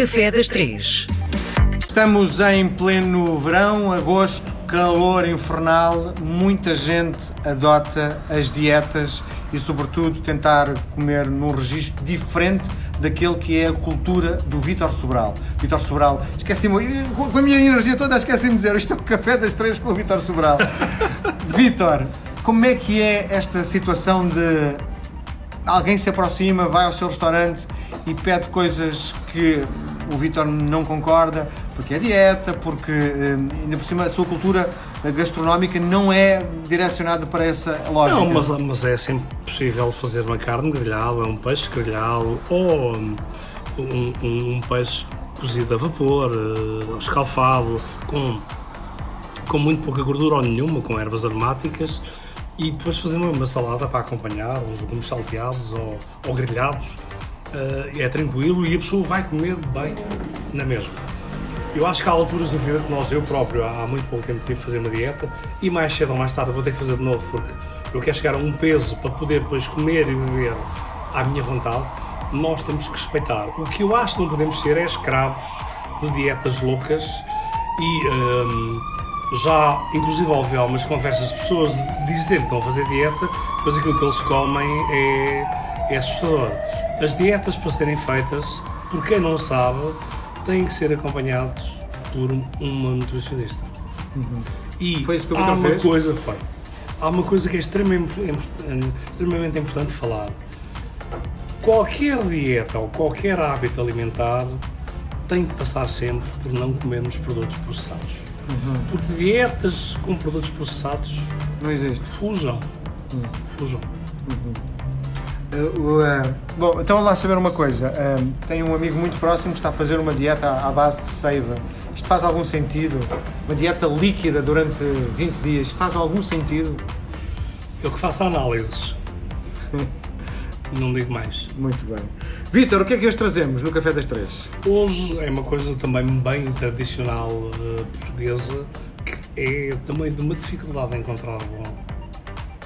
Café das Três. Estamos em pleno verão, agosto, calor infernal, muita gente adota as dietas e, sobretudo, tentar comer num registro diferente daquele que é a cultura do Vítor Sobral. Vítor Sobral, esqueci-me, com a minha energia toda, esqueci-me de dizer, isto é o café das três com o Vítor Sobral. Vítor, como é que é esta situação de alguém se aproxima, vai ao seu restaurante e pede coisas que o Vítor não concorda, porque é dieta, porque eh, ainda por cima a sua cultura gastronómica não é direcionada para essa lógica. Não, mas, mas é sempre possível fazer uma carne grelhada, um peixe grelhado ou um, um, um peixe cozido a vapor, uh, escalfado, com, com muito pouca gordura ou nenhuma, com ervas aromáticas e depois fazer uma, uma salada para acompanhar, uns legumes salteados ou, ou grelhados. Uh, é tranquilo e a pessoa vai comer bem na mesma. Eu acho que há alturas da vida que nós, eu próprio, há muito pouco tempo tive que fazer uma dieta e mais cedo ou mais tarde vou ter que fazer de novo porque eu quero chegar a um peso para poder depois comer e beber à minha vontade. Nós temos que respeitar. O que eu acho que não podemos ser é escravos de dietas loucas e. Um, já, inclusive, ouvi algumas conversas de pessoas dizer que estão a fazer dieta, pois aquilo que eles comem é, é assustador. As dietas, para serem feitas, por quem não sabe, têm que ser acompanhados por uma nutricionista. Uhum. E foi isso que o há uma fez? coisa foi. Há uma coisa que é extremamente, extremamente importante falar. Qualquer dieta ou qualquer hábito alimentar tem que passar sempre por não comermos produtos processados. Uhum. Porque dietas com produtos processados não existe. Fujam. Uhum. Fujam. Uhum. Uh, uh, bom, então lá saber uma coisa. Uh, tenho um amigo muito próximo que está a fazer uma dieta à base de seiva. Isto faz algum sentido? Uma dieta líquida durante 20 dias, isto faz algum sentido? Eu que faço análises. Não digo mais. Muito bem. Vitor, o que é que hoje trazemos no Café das Três? Hoje é uma coisa também bem tradicional uh, portuguesa, que é também de uma dificuldade encontrar bom,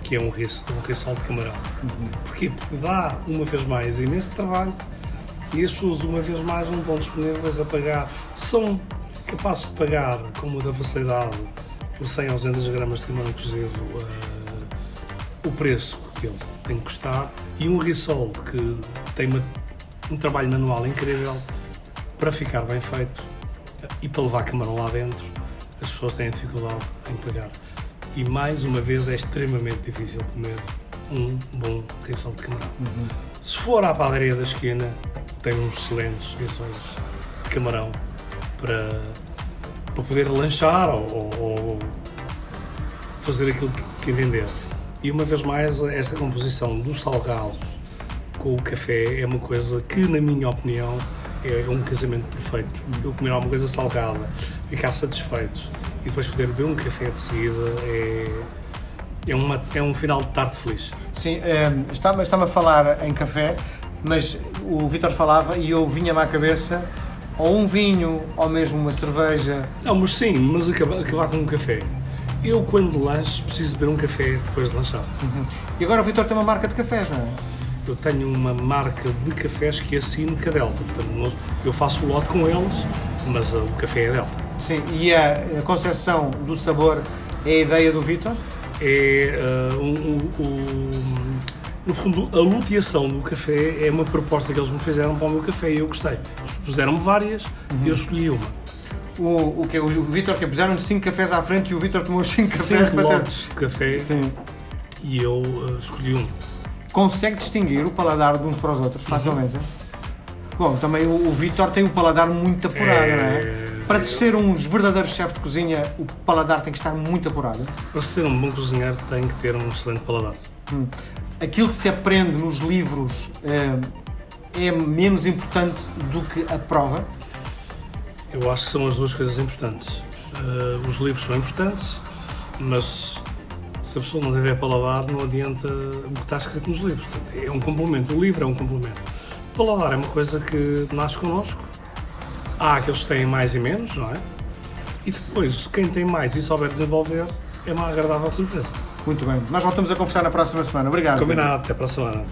que é um riso, um rissol de camarão. Uhum. Porquê? Porque dá, uma vez mais, imenso trabalho e as pessoas, uma vez mais, não estão disponíveis a pagar. São capazes de pagar com muita facilidade por 100 ou 200 gramas de camarão cozido uh, o preço que ele tem que custar e um risol que tem uma, um trabalho manual incrível para ficar bem feito e para levar camarão lá dentro, as pessoas têm dificuldade em pagar. E mais uma vez é extremamente difícil comer um bom risol de camarão. Uhum. Se for à padaria da esquina, tem uns excelentes risóis de camarão para, para poder lanchar ou, ou, ou fazer aquilo que entender. E uma vez mais, esta composição do salgado com o café é uma coisa que, na minha opinião, é um casamento perfeito. Eu comer alguma coisa salgada, ficar satisfeito e depois poder beber um café de seguida é, é, uma, é um final de tarde feliz. Sim, um, está-me está a falar em café, mas o Vitor falava e eu vinha-me à cabeça ou um vinho ou mesmo uma cerveja. Não, mas sim, mas acabar, acabar com um café. Eu, quando lanche, preciso beber um café depois de lanchar. Uhum. E agora o Vitor tem uma marca de cafés, não é? Eu tenho uma marca de cafés que assino com a Delta. Portanto, eu faço o lote com eles, mas uh, o café é Delta. Sim, e a, concepção do sabor é a ideia do Vitor? É uh, um, um, um, no fundo, a luteação do café é uma proposta que eles me fizeram para o meu café e eu gostei. Eles puseram-me várias uhum. e eu escolhi uma o, o que O Vitor que puseram 5 cafés à frente e o Vitor tomou os 5 cafés para ter... de café Sim. e eu uh, escolhi um. Consegue distinguir o paladar de uns para os outros facilmente? Uhum. Bom, também o, o Vitor tem o paladar muito apurado, é... não é? Para ser uns verdadeiros chefes de cozinha, o paladar tem que estar muito apurado. Para ser um bom cozinheiro, tem que ter um excelente paladar. Hum. Aquilo que se aprende nos livros é, é menos importante do que a prova? Eu acho que são as duas coisas importantes. Uh, os livros são importantes, mas se a pessoa não tiver paladar, não adianta o que está escrito nos livros. É um complemento. O livro é um complemento. O paladar é uma coisa que nasce connosco. Há aqueles que têm mais e menos, não é? E depois, quem tem mais e souber desenvolver, é uma agradável surpresa. Muito bem. Nós voltamos a conversar na próxima semana. Obrigado. Combinado. Até para a semana.